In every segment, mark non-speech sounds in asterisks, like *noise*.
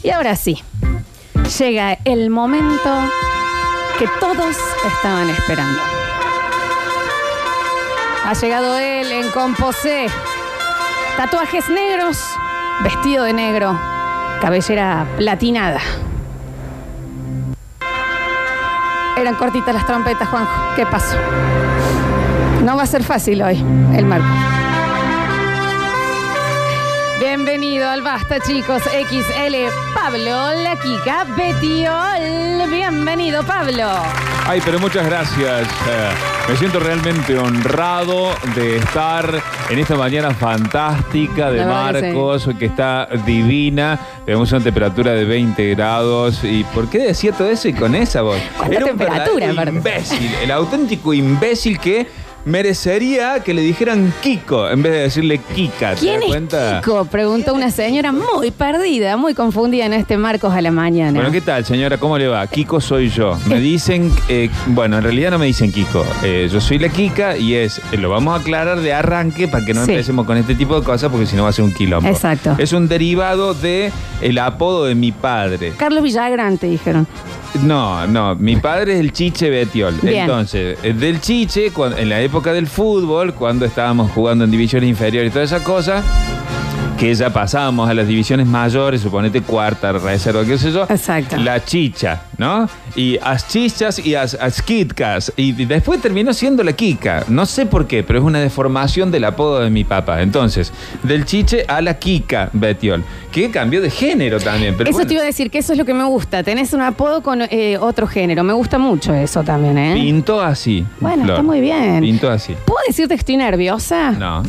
Y ahora sí, llega el momento que todos estaban esperando. Ha llegado él en composé, tatuajes negros, vestido de negro, cabellera platinada. Eran cortitas las trompetas, Juanjo. ¿Qué pasó? No va a ser fácil hoy, el marco. Bienvenido al Basta, chicos. XL Pablo, la Kika, Betiol. Bienvenido, Pablo. Ay, pero muchas gracias. Eh, me siento realmente honrado de estar en esta mañana fantástica de La verdad que Marcos, que está divina. Tenemos una temperatura de 20 grados. ¿Y por qué decía todo eso y con esa voz? ¿Cuánta temperatura, verdadero aparte? imbécil, el auténtico imbécil que merecería que le dijeran Kiko en vez de decirle Kika. ¿Te ¿Quién das es cuenta? Kiko? Preguntó una señora muy perdida, muy confundida en este Marcos a la mañana. Bueno, ¿qué tal, señora? ¿Cómo le va? Kiko soy yo. Me dicen, eh, bueno, en realidad no me dicen Kiko. Eh, yo soy la Kika y es, eh, lo vamos a aclarar de arranque para que no Sí. empecemos con este tipo de cosas porque si no va a ser un quilombo. Exacto. Es un derivado de el apodo de mi padre. Carlos Villagrán, te dijeron. No, no, mi padre es el Chiche Betiol. Bien. Entonces, eh, del Chiche, cuan- en la época del fútbol, cuando estábamos jugando en divisiones inferiores y toda esa cosa, que ya pasábamos a las divisiones mayores, suponete cuarta, reserva, qué sé yo. Exacto. La chicha, ¿no? Y as chichas y as, as kitkas. Y después terminó siendo la Kika. No sé por qué, pero es una deformación del apodo de mi papá. Entonces, del chiche a la Kika Betiol, que cambió de género también. Pero eso bueno. te iba a decir que eso es lo que me gusta. Tenés un apodo con eh, otro género. Me gusta mucho eso también, ¿eh? Pintó así. Bueno, Flor. está muy bien. Pintó así. ¿Puedo decirte que estoy nerviosa? No.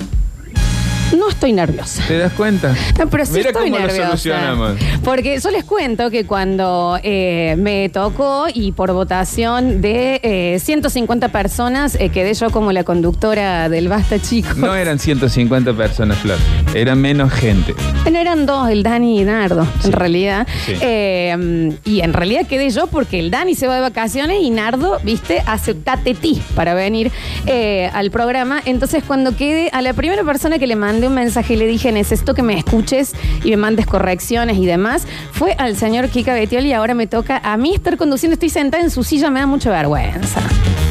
No estoy nerviosa. ¿Te das cuenta? No, pero sí Mira estoy cómo nerviosa. lo solucionamos. Porque yo les cuento que cuando eh, me tocó y por votación de eh, 150 personas eh, quedé yo como la conductora del Basta Chicos. No eran 150 personas, Flor. Era menos gente. Bueno, eran dos, el Dani y Nardo, en realidad. Sí. Eh, y en realidad quedé yo porque el Dani se va de vacaciones y Nardo, viste, hace tatetí para venir eh, al programa. Entonces, cuando quedé a la primera persona que le mandé un mensaje y le dije, necesito que me escuches y me mandes correcciones y demás, fue al señor Kika Betiol y ahora me toca a mí estar conduciendo. Estoy sentada en su silla, me da mucha vergüenza.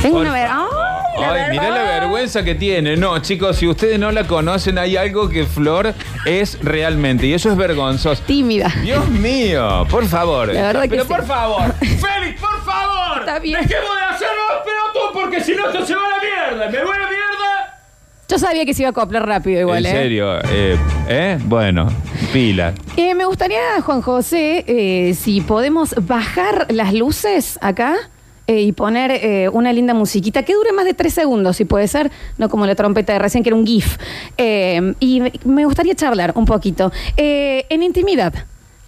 Tengo una vergüenza. ¡Ay, mirá la vergüenza que tiene. No, chicos, si ustedes no la conocen, hay algo que Flor es realmente. Y eso es vergonzoso. Tímida. Dios mío, por favor. La verdad que Pero sí. por favor. *laughs* Félix, por favor. Está bien. Dejemos de hacer los pelotudos porque si no esto se va a la mierda. Me voy a la mierda. Yo sabía que se iba a acoplar rápido igual, en ¿eh? serio. Eh, ¿eh? Bueno, pila. Eh, me gustaría, Juan José, eh, si podemos bajar las luces acá eh, y poner eh, una linda musiquita que dure más de tres segundos, si puede ser, no como la trompeta de recién, que era un GIF. Eh, y me- me gustaría charlar un poquito. Eh, en intimidad,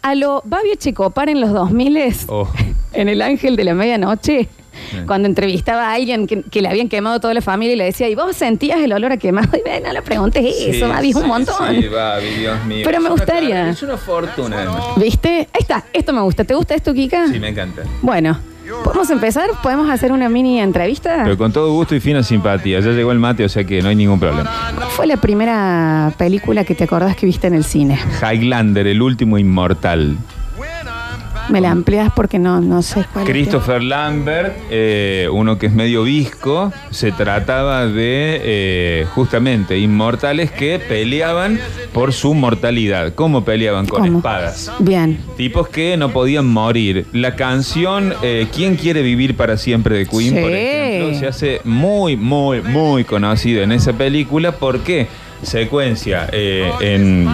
a lo Babio Checopar en los 2000 Oh. *laughs* en El Ángel de la Medianoche. Sí. Cuando entrevistaba a alguien que, que le habían quemado toda la familia y le decía, ¿y vos sentías el olor a quemado? Y ven, no le preguntes eso, Sí, es un montón. Sí, Babi, Dios mío. Pero me Es gustaría. Es una fortuna. ¿Viste? Ahí está, esto me gusta. ¿Te gusta esto, Kika? Sí, me encanta. Bueno, ¿podemos empezar? ¿Podemos hacer una mini entrevista? Pero con todo gusto y fina simpatía. Ya llegó el mate, o sea que no hay ningún problema. ¿Cuál fue la primera película que te acordás que viste en el cine? Highlander, el último inmortal. Me la amplias porque no, no sé cuál es. Christopher Lambert, eh, uno que es medio visco, se trataba de eh, justamente inmortales que peleaban por su mortalidad. ¿Cómo peleaban? Con ¿Cómo? espadas. Bien. Tipos que no podían morir. La canción eh, ¿Quién quiere vivir para siempre? de Queen, Sí. por ejemplo, se hace muy, muy, muy conocida en esa película porque secuencia eh, en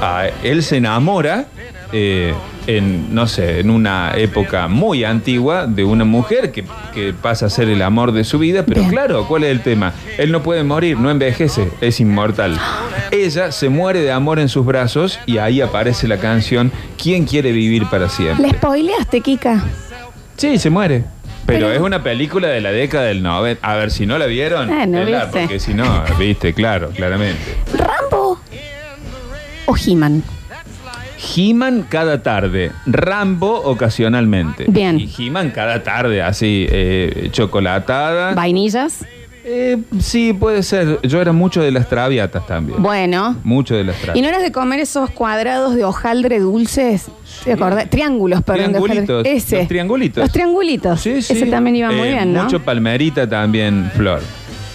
a- él se enamora eh, en, no sé, en una época muy antigua de una mujer que, que pasa a ser el amor de su vida, pero Bien. claro, ¿cuál es el tema? Él no puede morir, no envejece, es inmortal. Ella se muere de amor en sus brazos y ahí aparece la canción ¿Quién quiere vivir para siempre? ¿Le spoileaste, Kika? Sí, se muere. Pero, Pero- es una película de la década del 90. A ver, si no la vieron, Ah, no viste. porque si no, viste, claro, claramente. ¿Rambo o He-Man? He-Man cada tarde, Rambo ocasionalmente. Bien. Y He-Man cada tarde, así, eh, chocolatada. ¿Vainillas? Eh, sí, puede ser. Yo era mucho de las traviatas también. Bueno. Mucho de las ¿Y traviatas. no eras de comer esos cuadrados de hojaldre dulces? ¿Te acordás? Triángulos, perdón. Triangulitos, Ese. los triangulitos. Los triangulitos. Sí, sí. Ese también iba muy Eh, bien, ¿no? Mucho palmerita también, Flor.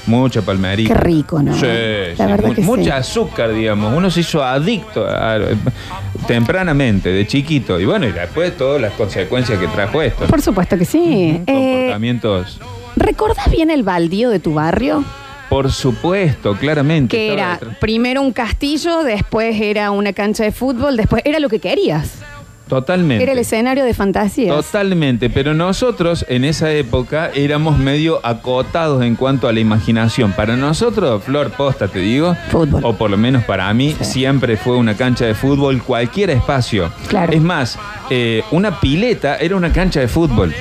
Mucha palmerita. Qué rico, ¿no? Sí, La sí, verdad mu- que sí. mucha azúcar, digamos. Uno se hizo adicto a- tempranamente, de chiquito. Y bueno, y después todas las consecuencias que trajo esto. Por supuesto que sí. Eh, Comportamientos. ¿Recordás bien el baldío de tu barrio? Por supuesto, claramente. Que estaba era detrás. primero un castillo, después era una cancha de fútbol, después era lo que querías. Totalmente. Era el escenario de fantasías. Totalmente, pero nosotros en esa época éramos medio acotados en cuanto a la imaginación. Para nosotros, Flor Posta, te digo, Fútbol. o por lo menos para mí, siempre fue una cancha de fútbol, cualquier espacio. Claro. Es más, eh, una pileta era una cancha de fútbol,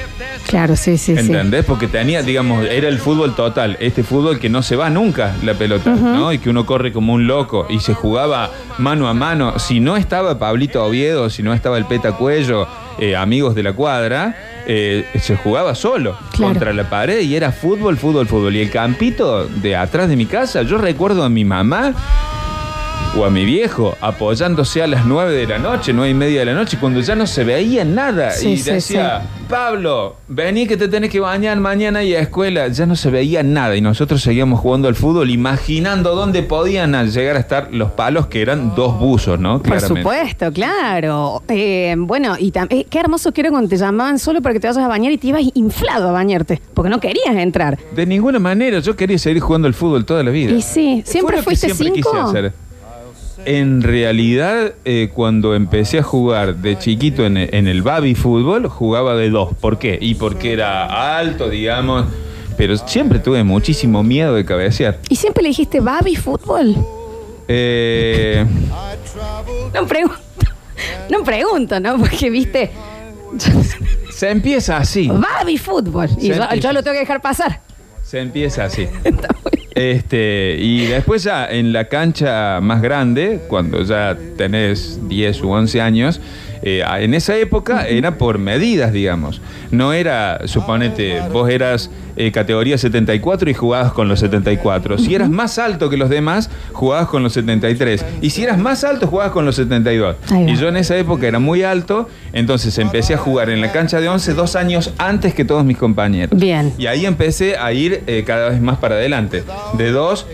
Claro, sí, sí, sí. ¿entendés? Porque tenía, digamos, era el fútbol total, este fútbol que no se va nunca la pelota, ¿no? Y que uno corre como un loco y se jugaba mano a mano. Si no estaba Pablito Oviedo, si no estaba el Peta Cuello, eh, amigos de la cuadra, eh, se jugaba solo Claro. contra la pared y era fútbol, fútbol, fútbol. Y el campito de atrás de mi casa, yo recuerdo a mi mamá o a mi viejo apoyándose a las nueve de la noche, nueve y media de la noche, cuando ya no se veía nada. Sí, y sí, decía, Pablo, vení que te tenés que bañar mañana y a escuela. Ya no se veía nada y nosotros seguíamos jugando al fútbol, imaginando dónde podían llegar a estar los palos, que eran dos buzos, ¿no? Por Claramente. supuesto, claro. Eh, bueno, y eh, qué hermoso que era cuando te llamaban solo para que te vayas a bañar y te ibas inflado a bañarte, porque no querías entrar. De ninguna manera, yo quería seguir jugando al fútbol toda la vida. Y sí, Fue ¿siempre que fuiste siempre cinco? quise hacer. En realidad, eh, cuando empecé a jugar de chiquito en, en el baby fútbol, jugaba de dos. ¿Por qué? Y porque era alto, digamos. Pero siempre tuve muchísimo miedo de cabecear. ¿Y siempre le dijiste baby fútbol? Eh, No pregunto. No pregunto, ¿no? Porque viste. se empieza así. Baby fútbol. Y yo, lo tengo que dejar pasar. Se empieza así. *laughs* Está muy. Este, y después ya en la cancha más grande, cuando ya tenés 10 u 11 años, eh, en esa época era por medidas, digamos. No era, suponete, vos eras eh, categoría 74 y jugabas con los 74. Si eras más alto que los demás, jugabas con los 73. Y si eras más alto, jugabas con los 72. Ahí va. Y yo en esa época era muy alto, entonces empecé a jugar en la cancha de 11 dos años antes que todos mis compañeros. Bien. Y ahí empecé a ir eh, cada vez más para adelante. De 2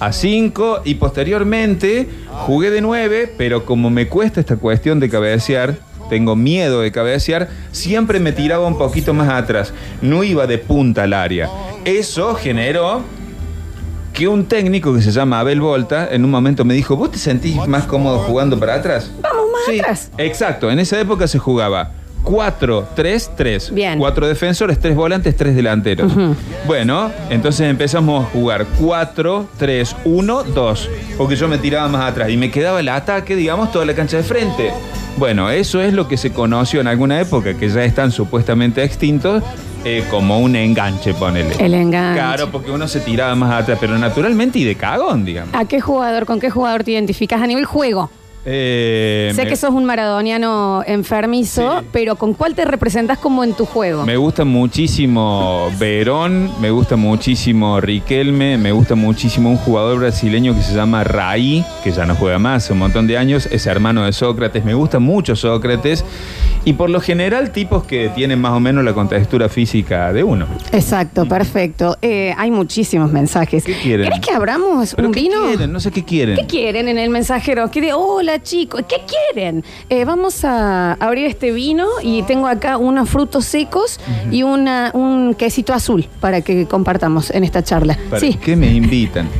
a 5 y posteriormente jugué de 9, pero como me cuesta esta cuestión de cabecear, tengo miedo de cabecear, siempre me tiraba un poquito más atrás. No iba de punta al área. Eso generó que un técnico que se llama Abel Volta en un momento me dijo, ¿vos te sentís más cómodo jugando para atrás? Vamos más Sí, atrás. Exacto, en esa época se jugaba 4-3-3. Bien. Cuatro defensores, tres volantes, tres delanteros. Bueno, entonces empezamos a jugar 4-3-1-2. Porque yo me tiraba más atrás y me quedaba el ataque, digamos, toda la cancha de frente. Bueno, eso es lo que se conoció en alguna época, que ya están supuestamente extintos, eh, como un enganche, ponele. El enganche. Claro, porque uno se tiraba más atrás, pero naturalmente y de cagón, digamos. ¿A qué jugador, con qué jugador te identificas a nivel juego? Eh, sé me- que sos un maradoniano enfermizo, Sí. pero ¿con cuál te representas como en tu juego? Me gusta muchísimo Verón, me gusta muchísimo Riquelme, me gusta muchísimo un jugador brasileño que se llama Raí, que ya no juega más hace un montón de años, es hermano de Sócrates, me gusta mucho Sócrates y por lo general tipos que tienen más o menos la contextura física de uno. Exacto, perfecto. Eh, hay muchísimos mensajes. ¿Qué quieren? ¿Querés que abramos ¿Pero un qué vino? quieren? No sé qué quieren. ¿Qué quieren en el mensajero? Que de hola chicos, ¿qué quieren? Eh, vamos a abrir este vino y tengo acá unos frutos secos y una, un quesito azul para que compartamos en esta charla. ¿Para Sí, qué me invitan? *laughs*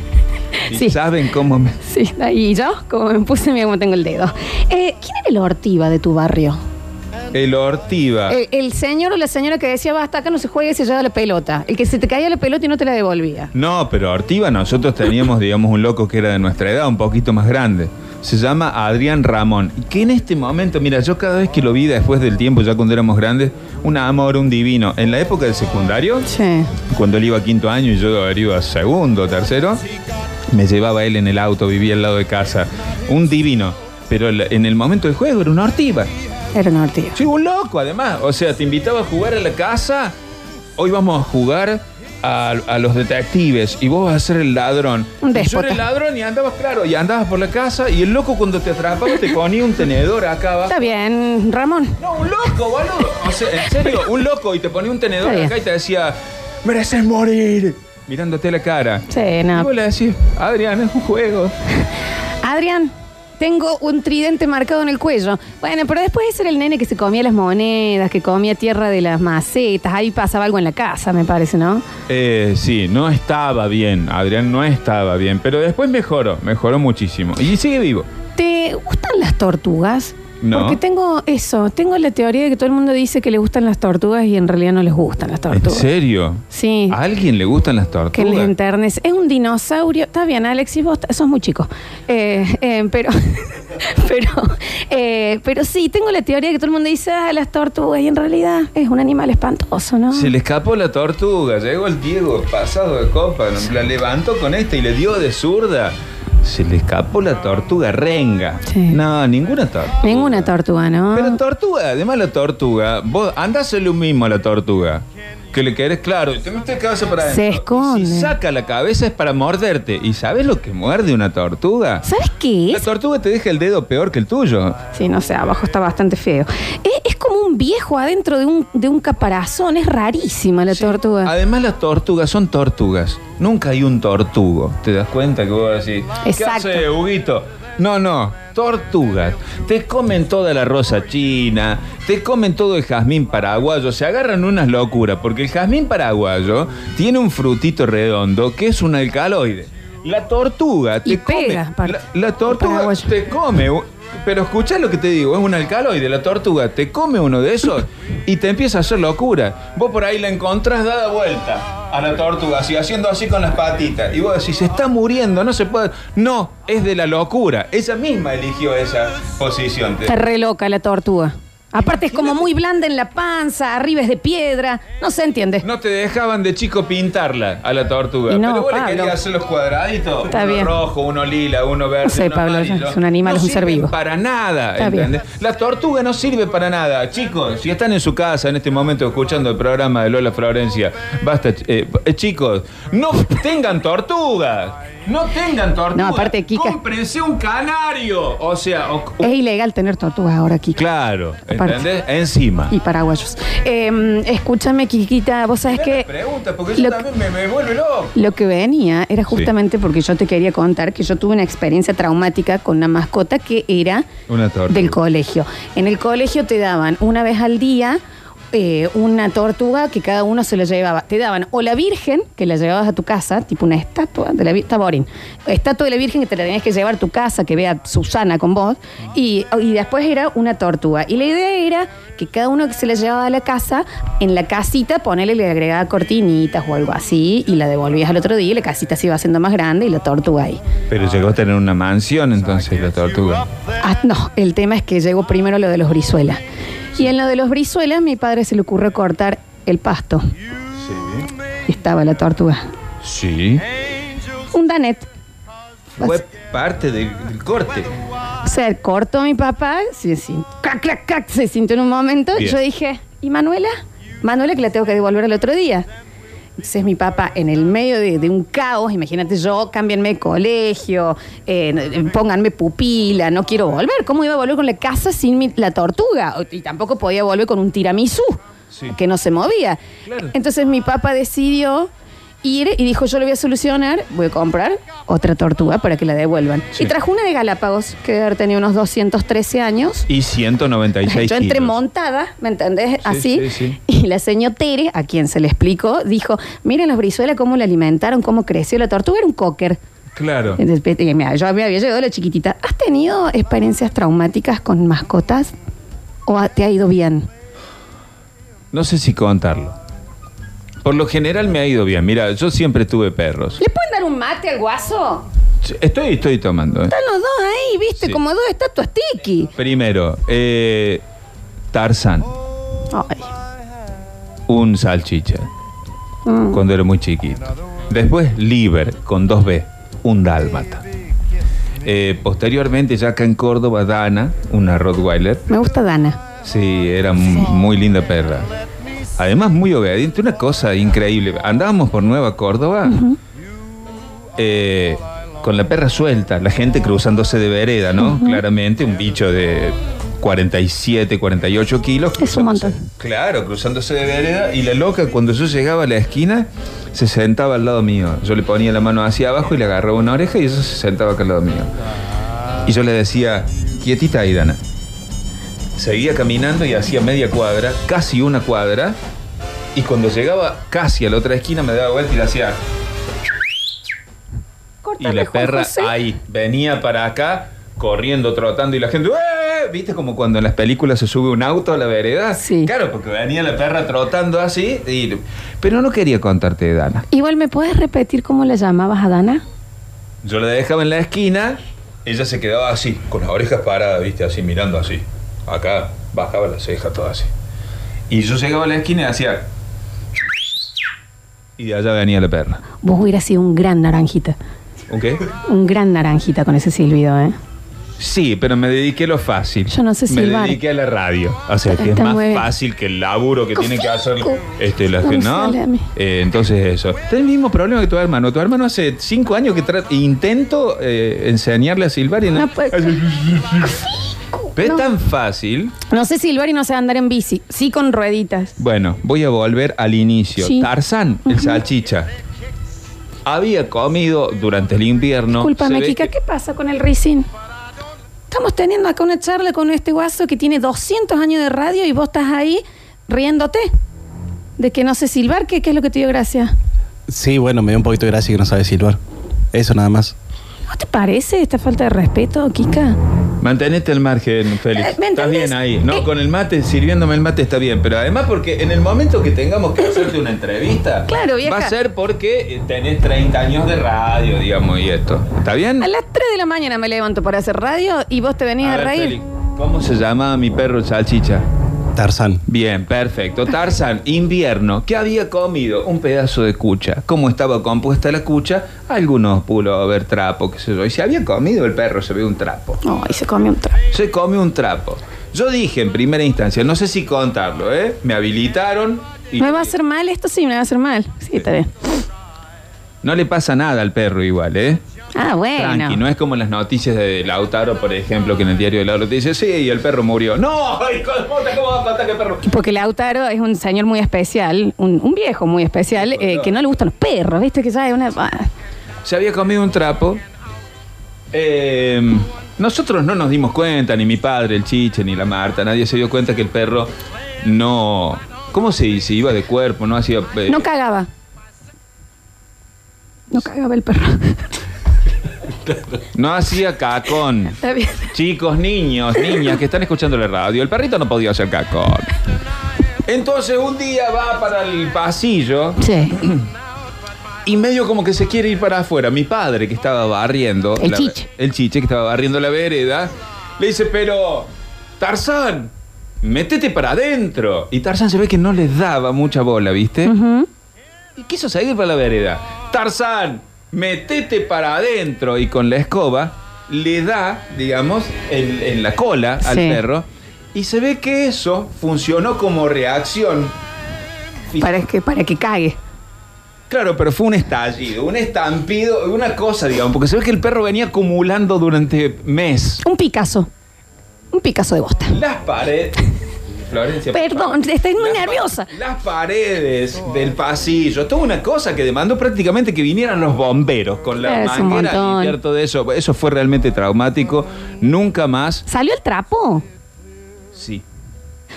Y Sí. saben cómo me... sí, y yo, como me puse, mira cómo tengo el dedo. Eh, ¿Quién era el Ortiva de tu barrio? El Ortiva. El, el señor o la señora que decía, basta, acá no se juega y se lleva la pelota. El que se te caía la pelota y no te la devolvía. No, pero Ortiva nosotros teníamos, digamos, un loco que era de nuestra edad, un poquito más grande. Se llama Adrián Ramón. Y que en este momento, mira, yo cada vez que lo vi después del tiempo, ya cuando éramos grandes, un amor, un divino. En la época del secundario, Sí. cuando él iba a quinto año y yo iba a segundo, tercero, me llevaba él en el auto, vivía al lado de casa. Un divino. Pero en el momento del juego era una Ortiva. Era un Ortiva. Sí, un loco además. O sea, te invitaba a jugar a la casa. Hoy vamos a jugar a, a los detectives y vos vas a ser el ladrón. Un Y yo déspota. era el ladrón y andabas, claro, y andabas por la casa y el loco cuando te atrapaba te ponía un tenedor acá abajo. Está bien, Ramón. No, un loco, boludo. O sea, en serio, un loco y te ponía un tenedor Está bien. acá y te decía, mereces morir. Mirándote la cara. Sí, Y no. vos le decís, Adrián, es un juego. *laughs* Adrián, tengo un tridente marcado en el cuello. Bueno, pero después ese era el nene que se comía las monedas, que comía tierra de las macetas. Ahí pasaba algo en la casa, me parece, ¿no? Eh, sí, no estaba bien. Adrián no estaba bien. Pero después mejoró, mejoró muchísimo. Y sigue vivo. ¿Te gustan las tortugas? No. Porque tengo eso, tengo la teoría de que todo el mundo dice que le gustan las tortugas y en realidad no les gustan las ¿En tortugas. serio? Sí. ¿A alguien le gustan las Que les tortugas? enternece. Es un dinosaurio. Está bien, Alexis, vos sos muy chico. Eh, eh, pero, *laughs* pero, eh, pero sí, tengo la teoría de que todo el mundo dice, ah, las tortugas, y en realidad es un animal espantoso, ¿no? Se le escapó la tortuga, llegó el Diego pasado de copa, la levantó con esta y le dio de zurda. Se le escapó la tortuga renga. Sí. No, ninguna tortuga. Ninguna tortuga, ¿no? Pero tortuga, además la tortuga, vos andás lo mismo a la tortuga. Que le querés, claro, te metes la cabeza para Se adentro. esconde. Si saca la cabeza es para morderte. ¿Y sabes lo que muerde una tortuga? ¿Sabes qué La es? tortuga te deja el dedo peor que el tuyo. Sí, no sé, abajo está bastante feo. Es, es como un viejo adentro de un, de un caparazón, es rarísima la tortuga. Además, las tortugas son tortugas. Nunca hay un tortugo. ¿Te das cuenta que vos decís? Exacto. ¿Qué hace, Huguito? No, no. Tortugas. Te comen toda la rosa china, te comen todo el jazmín paraguayo. Se agarran unas locuras, porque el jazmín paraguayo tiene un frutito redondo que es un alcaloide. La tortuga te Y come. pega, la, la tortuga te come. Pero escucha lo que te digo, es un alcaloide. La tortuga te come uno de esos y te empieza a hacer locura. Vos por ahí la encontrás dada vuelta a la tortuga, así haciendo así con las patitas. Y vos decís, se está muriendo, no se puede. No, es de la locura. Ella misma eligió esa posición. Está re loca la tortuga. Aparte es como muy blanda en la panza, arriba es de piedra, no se entiende. No te dejaban de chico pintarla a la tortuga. Y no, pero vos Pablo. le querías hacer los cuadraditos. Está uno bien. rojo, uno lila, uno verde. No sé, uno Pablo, amarillo. es un animal, no es un ser vivo. para nada, Está bien. ¿entendés? La tortuga no sirve para nada. Chicos, si están en su casa en este momento escuchando el programa de Lola Florencia, basta, eh, eh, chicos, no tengan tortugas. No tengan tortugas. No, aparte, Kika- Cómprense un canario. O sea, o- Es ilegal tener tortugas ahora aquí. claro, Aparte. ¿entendés? Encima. Y paraguayos. Eh, escúchame, Kikita, vos sabés Mirá que pregunta, porque lo- también me, me vuelve loco. lo que venía era justamente porque yo te quería contar que yo tuve una experiencia traumática con una mascota que era Una tortuga. del colegio. En el colegio te daban una vez al día eh, una tortuga que cada uno se la llevaba. Te daban o la Virgen, que la llevabas a tu casa, tipo una estatua de la Virgen, está boring. Estatua de la Virgen que te la tenías que llevar a tu casa, que vea Susana con vos. Y, y después era una tortuga. Y la idea era que cada uno que se la llevaba a la casa, en la casita, ponele, le agregaba cortinitas o algo así, y la devolvías al otro día, y la casita se iba haciendo más grande y la tortuga ahí. Pero llegó a tener una mansión entonces la tortuga. Ah, no, el tema es que llegó primero lo de los brizuelas. Y en lo de los brizuelas, mi padre se le ocurrió cortar el pasto. Sí. Y estaba la tortuga. Sí. Un danet. Fue parte del, del corte. O sea, cortó mi papá, sí, sí, clac, clac, clac, se sintió en un momento. Bien. Yo dije, ¿y Manuela? Manuela que la tengo que devolver el otro día. Entonces mi papá, en el medio de, de un caos, imagínate yo, cámbianme de colegio, eh, pónganme pupila, no quiero volver. ¿Cómo iba a volver con la casa sin mi- la tortuga? Y tampoco podía volver con un tiramisú, Sí. que no se movía. Claro. Entonces mi papá decidió ir y dijo, yo lo voy a solucionar, voy a comprar otra tortuga para que la devuelvan. Sí. Y trajo una de Galápagos, que debe haber tenido unos 213 años. Y 196 Yo entré kilos. montada, ¿me entendés? Así. sí, sí. Y la señora Tere, a quien se le explicó, dijo, miren los brizuelas cómo la alimentaron, cómo creció la tortuga, era un cocker. Claro. Entonces, y mira, yo me había llegado la chiquitita. ¿Has tenido experiencias traumáticas con mascotas? ¿O te ha ido bien? No sé si contarlo. Por lo general me ha ido bien. Mira, yo siempre tuve perros. ¿Le pueden dar un mate al guaso? Estoy, estoy tomando. ¿eh? Están los dos ahí, viste, Sí. como dos estatuas tiki. Primero, eh, Tarzán, Ay. un salchicha, Mm. cuando era muy chiquito. Después, Liber, con 2B, un dálmata. Eh, posteriormente, ya acá en Córdoba, Dana, una Rottweiler. Me gusta Dana. Sí, era m- muy linda perra. Además muy obediente, una cosa increíble. Andábamos por Nueva Córdoba eh, con la perra suelta, la gente cruzándose de vereda, ¿no? Claramente, un bicho de 47, 48 kilos. Es un montón. Claro, cruzándose de vereda y la loca cuando yo llegaba a la esquina se sentaba al lado mío. Yo le ponía la mano hacia abajo y le agarraba una oreja y eso se sentaba acá al lado mío. Y yo le decía, quietita ahí, Dana. Seguía caminando y hacía media cuadra, casi una cuadra, y cuando llegaba casi a la otra esquina me daba vuelta y le hacía... Y la perra ahí, venía para acá, corriendo, trotando, y la gente, "¡Eh!". ¿viste como cuando en las películas se sube un auto a la vereda? Sí. Claro, porque venía la perra trotando así, y- pero no quería contarte de Dana. Igual, ¿me puedes repetir cómo la llamabas a Dana? Yo la dejaba en la esquina, ella se quedaba así, con las orejas paradas, viste, así, mirando así. Acá bajaba la ceja, todo así. Y yo llegaba a la esquina y hacía... Y de allá venía la perra. Vos hubieras sido un gran naranjita. ¿Ok? Un gran naranjita con ese silbido, ¿eh? Sí, pero me dediqué a lo fácil. Yo no sé Me silbar. dediqué a la radio. O sea, que es más fácil que el laburo que tiene que hacer este, la No me gente, ¿no? Eh, entonces eso. Tenés el mismo problema que tu hermano. Tu hermano hace cinco años que intento eh, enseñarle a silbar y no... No puede- *laughs* Pero No. es tan fácil. No sé silbar y no sé andar en bici. Sí con rueditas. Bueno, voy a volver al inicio. Sí. Tarzán, el salchicha. Había comido durante el invierno. Ve Kika, que- ¿qué pasa con el Ricin? Estamos teniendo acá una charla con este guaso que tiene 200 años de radio y vos estás ahí riéndote de que no sé silbar. ¿Qué, qué es lo que te dio gracia? Sí, bueno, me dio un poquito de gracia que no sabe silbar. Eso nada más. ¿No te parece esta falta de respeto, Kika? Mantenete al margen, Félix. Eh, ¿me Estás bien ahí. No, con el mate, sirviéndome el mate está bien. Pero además porque en el momento que tengamos que hacerte una entrevista, Claro, vieja. va a ser porque eh, tenés 30 años de radio, digamos, y esto. ¿Está bien? A las 3 de la mañana me levanto para hacer radio y vos te venís a, A ver, reír. Félix, ¿Cómo se llama mi perro salchicha? Tarzán. Bien, perfecto. Tarzán, invierno. ¿Qué había comido? Un pedazo de cucha. ¿Cómo estaba compuesta la cucha? Algunos pullover, trapo, qué sé yo. Y si había comido el perro, se ve un trapo. Ay, se comió un trapo. Se come un trapo. Yo dije en primera instancia, no sé si contarlo, ¿eh? Me habilitaron y ¿Me va a hacer mal esto? Sí, me va a hacer mal. Sí, está bien. no le pasa nada al perro igual, ¿eh? Ah, *laughs* bueno. Tranqui, no es como las noticias de Lautaro, por ejemplo, que en el diario de Lautaro te dice, sí, y el perro murió. No, *laughs* hijo de puta, ¿cómo va a contar que el perro? Porque Lautaro es un señor muy especial, un, un viejo muy especial, eh, que no le gustan los perros, ¿viste? Que ya es una. ah, Se había comido un trapo. Eh, nosotros no nos dimos cuenta, ni mi padre, el chiche, ni la Marta, nadie se dio cuenta que el perro no. ¿Cómo se dice? Iba de cuerpo, no hacía. eh, No cagaba. No cagaba el perro. *laughs* *laughs* no hacía cacón. Está bien. Chicos, niños, niñas que están escuchando la radio, el perrito no podía hacer cacón. Entonces un día va para el pasillo Sí. y medio como que se quiere ir para afuera. Mi padre que estaba barriendo. El la- chiche. El chiche que estaba barriendo la vereda. Le dice, pero, Tarzán, métete para adentro. Y Tarzán se ve que no le daba mucha bola, ¿viste? Ujú. Y quiso salir para la vereda. Tarzán, metete para adentro. Y con la escoba le da, digamos, en, en la cola al Sí. perro. Y se ve que eso funcionó como reacción. Para que, para que cague. Claro, pero fue un estallido, un estampido, una cosa, digamos, porque se ve que el perro venía acumulando durante mes. Un Picasso. Un Picasso de bosta. Las paredes. Florencia. Perdón, estoy muy Las pa- nerviosa. Las paredes del pasillo, toda una cosa que demandó prácticamente que vinieran los bomberos con la Es manguera limpiar todo eso. Eso fue realmente traumático. Nunca más. ¿Salió el trapo? Sí.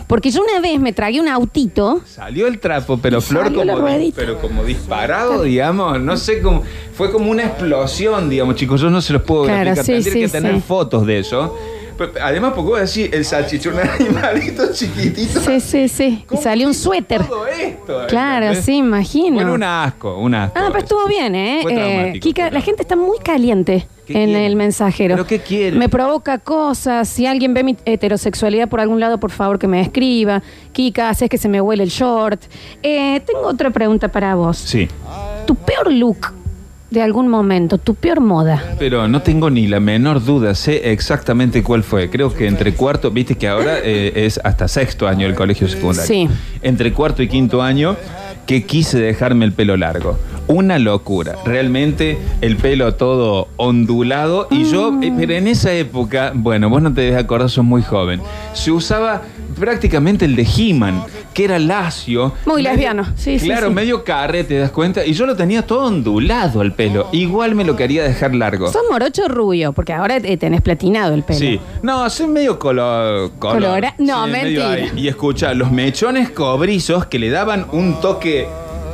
Porque yo una vez me tragué un autito. Salió el trapo, pero Y Flor como, pero como disparado, digamos, no sé cómo, fue como una explosión, digamos, chicos, yo no se los puedo Claro, explicar, sí, tendría sí, que tener fotos de eso. Además, porque voy a decir, el salchichón un *laughs* animalito chiquitito. Sí, sí, sí. Y ¿Cómo salió un suéter. Todo esto, Claro, ¿entendés? sí, imagino. Bueno, un asco, un asco. Ah, pero estuvo bien, ¿eh? Fue Eh, Kika, la gente está muy caliente ¿Qué en quiere? el mensajero. ¿Pero qué quiere? Me provoca cosas. Si alguien ve mi heterosexualidad por algún lado, por favor que me escriba. Kika, haces que se me huele el short. Eh, tengo otra pregunta para vos. Sí. Tu peor look de algún momento, tu peor moda. Pero no tengo ni la menor duda, sé exactamente cuál fue. Creo que entre cuarto, viste que ahora eh, es hasta sexto año el colegio secundario. Sí. Entre cuarto y quinto año que quise dejarme el pelo largo. Una locura. Realmente el pelo todo ondulado. Y yo, Mm. eh, pero en esa época, bueno, vos no te debes acordar, sos muy joven. Se usaba prácticamente el de He-Man, que era lacio. Muy medio- lesbiano. Sí, sí, Claro, sí. medio carre, te das cuenta. Y yo lo tenía todo ondulado el pelo. Igual me lo quería dejar largo. Sos morocho rubio, porque ahora eh, tenés platinado el pelo. Sí, no, soy medio color. color. Colora- no, Sí, medio mentira. ahí. Y escucha, los mechones cobrizos que le daban un toque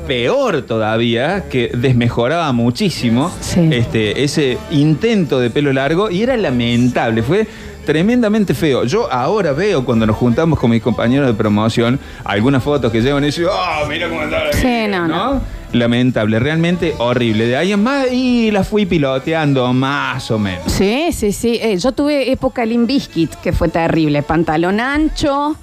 peor todavía, que desmejoraba muchísimo Sí. este, ese intento de pelo largo y era lamentable, fue tremendamente feo. Yo ahora veo cuando nos juntamos con mis compañeros de promoción algunas fotos que llevan y digo, oh, mira cómo está la Sí, mina", no, no. Lamentable, realmente horrible. De ahí en más y la fui piloteando más o menos. Sí, sí, sí. Eh, yo tuve época Limp Bizkit, que fue terrible. Pantalón ancho,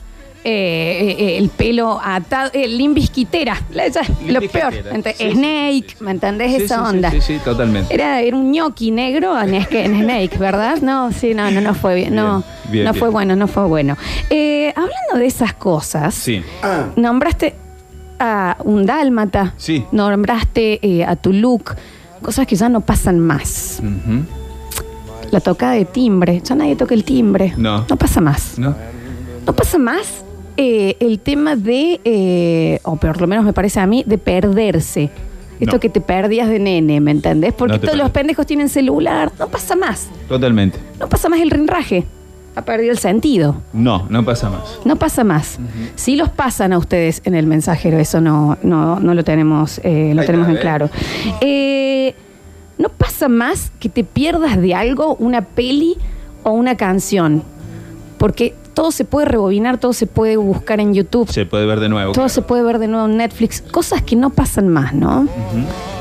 eh, eh, el pelo atado, eh, Bizkitera, la- ya, lo peor. Ent- Sí, sí, Snake, sí, sí. ¿me entendés Sí, esa sí, sí, onda? Sí, sí, totalmente. Era, era un ñoqui negro en, es- en Snake, ¿verdad? No, sí, no, no, no fue bien. No, Bien, bien, no bien. fue bueno, no fue bueno. Eh, hablando de esas cosas, Sí. nombraste a un dálmata, Sí. nombraste eh, a tu look, cosas que ya no pasan más. Ujú. La tocada de timbre, ya nadie toca el timbre. No. No pasa más. ¿No? No pasa más eh, el tema de, eh, o por lo menos me parece a mí, de perderse. Esto No. que te perdías de nene, ¿me entendés? Porque No te todos los perdés. pendejos tienen celular. No pasa más. Totalmente. No pasa más el rinraje. Ha perdido el sentido. No, no pasa más. No pasa más. Si los pasan a ustedes en el mensajero, eso no, no, no lo tenemos, eh, lo Ahí tenemos está, en ¿eh? claro. Eh, no pasa más que te pierdas de algo, una peli o una canción. Porque todo se puede rebobinar, todo se puede buscar en YouTube, Se puede ver de nuevo. todo claro. se puede ver de nuevo en Netflix. Cosas que no pasan más, ¿no?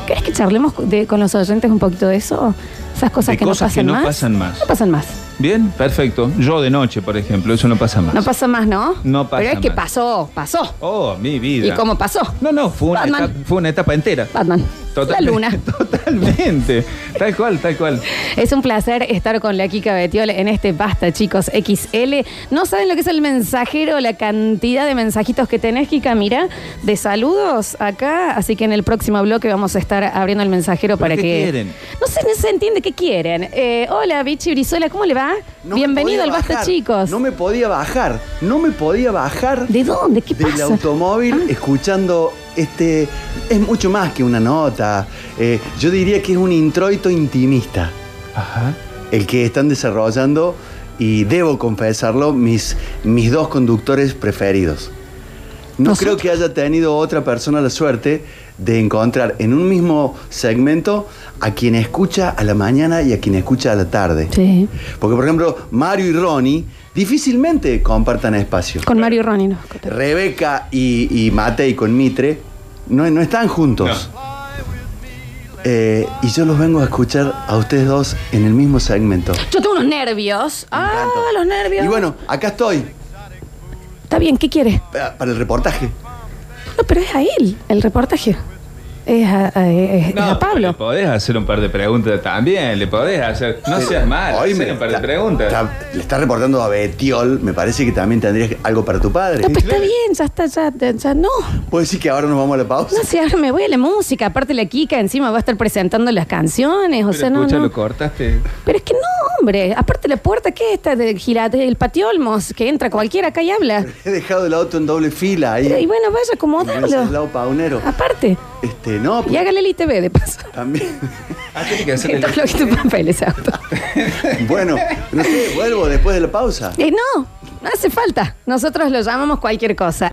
¿Querés que charlemos de- con los oyentes un poquito de eso? Esas cosas De que cosas no que pasan no más. pasan más. No pasan más. Bien, perfecto. Yo de noche, por ejemplo, eso no pasa más. No pasa más, ¿no? No pasa Pero es que pasó, pasó. Oh, mi vida. ¿Y cómo pasó? No, no, fue una, etapa, fue una etapa entera. Batman. La luna. *laughs* Totalmente. Tal cual, tal cual. Es un placer estar con la Kika Betiol en este Basta, chicos, XL. No saben lo que es el mensajero, la cantidad de mensajitos que tenés, Kika, mira, de saludos acá. Así que en el próximo bloque vamos a estar abriendo el mensajero para qué que. quieren? No sé, no se entiende qué quieren. Eh, hola, Bichi Brizuela, ¿cómo le va? No Bienvenido al Basta, bajar, chicos. No me podía bajar, no me podía bajar ¿De dónde? ¿Qué del pasa? automóvil Ah. escuchando este. Es mucho más que una nota. eh, yo diría que es un introito intimista Ajá. el que están desarrollando y debo confesarlo, mis, mis dos conductores preferidos. No ¿Nosotros? creo que haya tenido otra persona la suerte de encontrar en un mismo segmento a quien escucha a la mañana y a quien escucha a la tarde. Sí. Porque, por ejemplo, Mario y Ronnie difícilmente compartan espacio. Con Mario Ronnie, ¿no? Rebeca y, y Matei con Mitre no, no están juntos. Eh, y yo los vengo a escuchar a ustedes dos en el mismo segmento. Yo tengo unos nervios. Ah, los nervios. Y bueno, acá estoy Está bien, ¿qué quiere? pa- para el reportaje. No, pero es a él, el reportaje. Es a, a- es- es a Le Pablo. podés hacer un par de preguntas también. Le podés hacer. No seas mal. Hoy hacer un par de está- preguntas. está- le está reportando a Betiol. Me parece que también tendrías algo para tu padre. No, pero está bien, ya está, ya, ya, ya no. ¿Puedo decir que ahora nos vamos a la pausa? No sé, ahora me voy a la música. Aparte, la Kika encima va a estar presentando las canciones. O Pero sea, no, escucha, no. lo cortaste. Pero es que no, hombre. Aparte, la puerta, ¿qué es esta? De girate, el patiolmos, que entra cualquiera acá y habla. *laughs* He dejado el auto en doble fila ahí. Y bueno, vaya, en acomodarlo. Paunero. Aparte. Este, no, Y hágale el ITV de paso. también. Ah, tiene que hacerle. *laughs* Está flojito papel ese auto. *laughs* Bueno, no sé, vuelvo después de la pausa. Eh, no, no hace falta. Nosotros lo llamamos cualquier cosa.